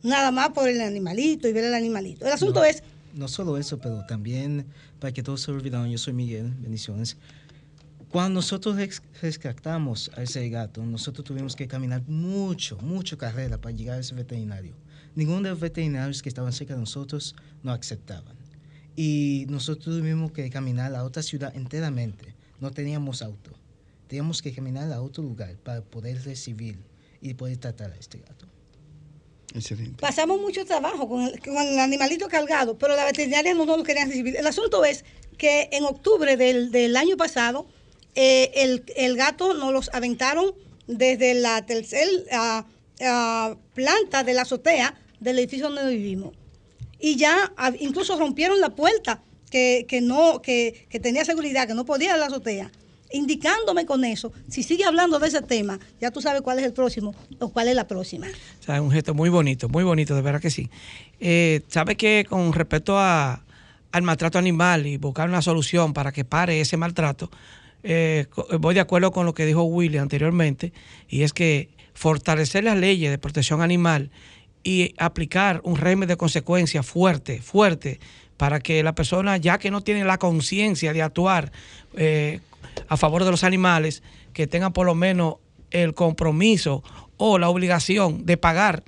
Nada más por el animalito y ver el animalito. El asunto No. es, No solo eso, pero también, para que todos se olvidaron, yo soy Miguel, bendiciones. Cuando nosotros res- rescatamos a ese gato, nosotros tuvimos que caminar mucho, mucho carrera para llegar a ese veterinario. Ninguno de los veterinarios que estaban cerca de nosotros nos aceptaban. Y nosotros tuvimos que caminar a otra ciudad enteramente. No teníamos auto. Teníamos que caminar a otro lugar para poder recibir y poder tratar a este gato. Pasamos mucho trabajo con el, con el animalito cargado, pero la veterinaria no nos querían recibir. El asunto es que en octubre del, del año pasado, eh, el, el gato nos los aventaron desde la tercera planta de la azotea del edificio donde vivimos. Y ya ah, incluso rompieron la puerta que, que no, que, que tenía seguridad, que no podía la azotea. Indicándome con eso, si sigue hablando de ese tema, ya tú sabes cuál es el próximo o cuál es la próxima. O sea, es un gesto muy bonito, muy bonito, de verdad que sí. Eh, ¿Sabe que con respecto a, al maltrato animal y buscar una solución para que pare ese maltrato, eh, voy de acuerdo con lo que dijo Willy anteriormente, y es que fortalecer las leyes de protección animal y aplicar un régimen de consecuencia fuerte, fuerte, para que la persona, ya que no tiene la conciencia de actuar eh, a favor de los animales, que tengan por lo menos el compromiso o la obligación de pagar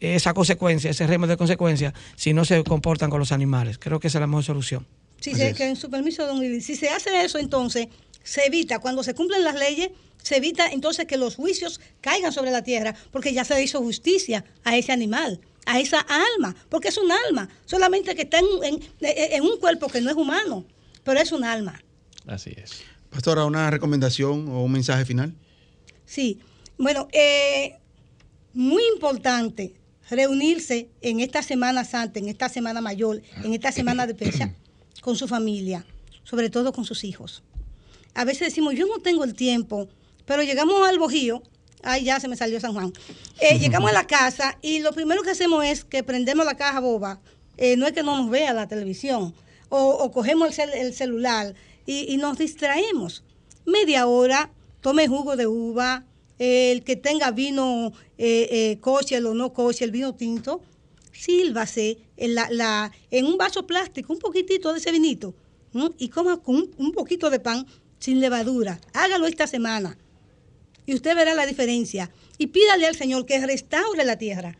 esa consecuencia, ese régimen de consecuencia, si no se comportan con los animales. Creo que esa es la mejor solución. Sí, que en su permiso, don Willy, si se hace eso, entonces se evita, cuando se cumplen las leyes, se evita entonces que los juicios caigan sobre la tierra, porque ya se hizo justicia a ese animal, a esa alma, porque es un alma, solamente que está en, un cuerpo que no es humano, pero es un alma. Así es. Pastora, ¿una recomendación o un mensaje final? Sí, bueno, eh, muy importante reunirse en esta Semana Santa, en esta Semana Mayor, en esta Semana de fecha, con su familia, sobre todo con sus hijos. A veces decimos, yo no tengo el tiempo, pero llegamos al Bojío, ay, ya se me salió San Juan, eh, llegamos a la casa y lo primero que hacemos es que prendemos la caja boba, eh, no es que no nos vea la televisión, o, cogemos el, celular y, nos distraemos. Media hora, tome jugo de uva, el que tenga vino eh, eh o no coche, el vino tinto, sílvase en, un vaso plástico, un poquitito de ese vinito, y coma con un poquito de pan sin levadura. Hágalo esta semana y usted verá la diferencia. Y pídale al Señor que restaure la tierra,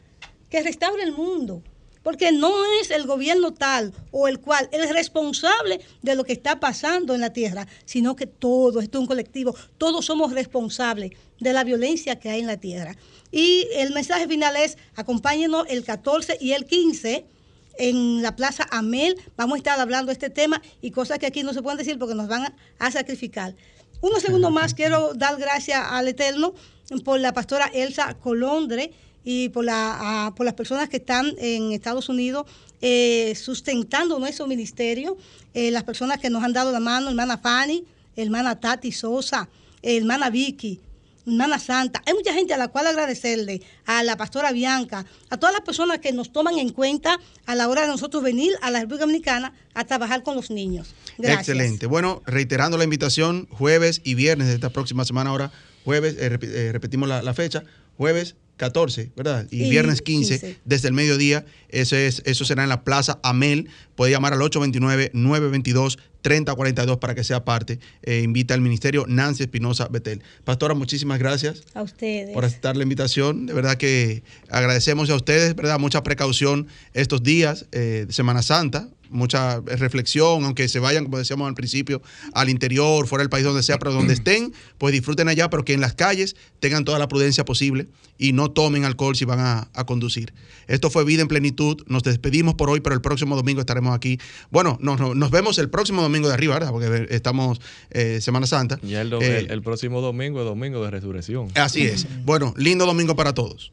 que restaure el mundo. Porque no es el gobierno tal o el cual el responsable de lo que está pasando en la tierra, sino que todo, esto es un colectivo, todos somos responsables de la violencia que hay en la tierra. Y el mensaje final es, acompáñenos el 14 y el 15 en la Plaza Amel. Vamos a estar hablando de este tema y cosas que aquí no se pueden decir porque nos van a, sacrificar. Unos segundos más quiero dar gracias al Eterno por la pastora Elsa Colondre y por, la, por las personas que están en Estados Unidos eh, sustentando nuestro ministerio, eh, las personas que nos han dado la mano, hermana Fanny, hermana Tati Sosa, hermana Vicky, Hermana Santa. Hay mucha gente a la cual agradecerle, a la pastora Bianca, a todas las personas que nos toman en cuenta a la hora de nosotros venir a la República Dominicana a trabajar con los niños. Gracias. Excelente. Bueno, reiterando la invitación, jueves y viernes de esta próxima semana ahora, jueves, eh, eh, repetimos la fecha, jueves 14, ¿verdad? Y, viernes 15, desde el mediodía. Eso, es, eso será en la Plaza Amel. Puede llamar al 829-922-3042 para que sea parte. Eh, invita al Ministerio Nancy Espinosa Betel. Pastora, muchísimas gracias. A ustedes. Por aceptar la invitación. De verdad que agradecemos a ustedes, ¿verdad? Mucha precaución estos días eh, Semana Santa mucha reflexión, aunque se vayan, como decíamos al principio, al interior, fuera del país, donde sea, pero donde estén, pues disfruten allá, pero que en las calles tengan toda la prudencia posible y no tomen alcohol si van a, conducir. Esto fue Vida en Plenitud. Nos despedimos por hoy, pero el próximo domingo estaremos aquí. Bueno, nos, vemos el próximo domingo de arriba, ¿verdad? Porque estamos eh, Semana Santa. Ya el, eh, el próximo domingo es domingo de resurrección. Así es. Bueno, lindo domingo para todos.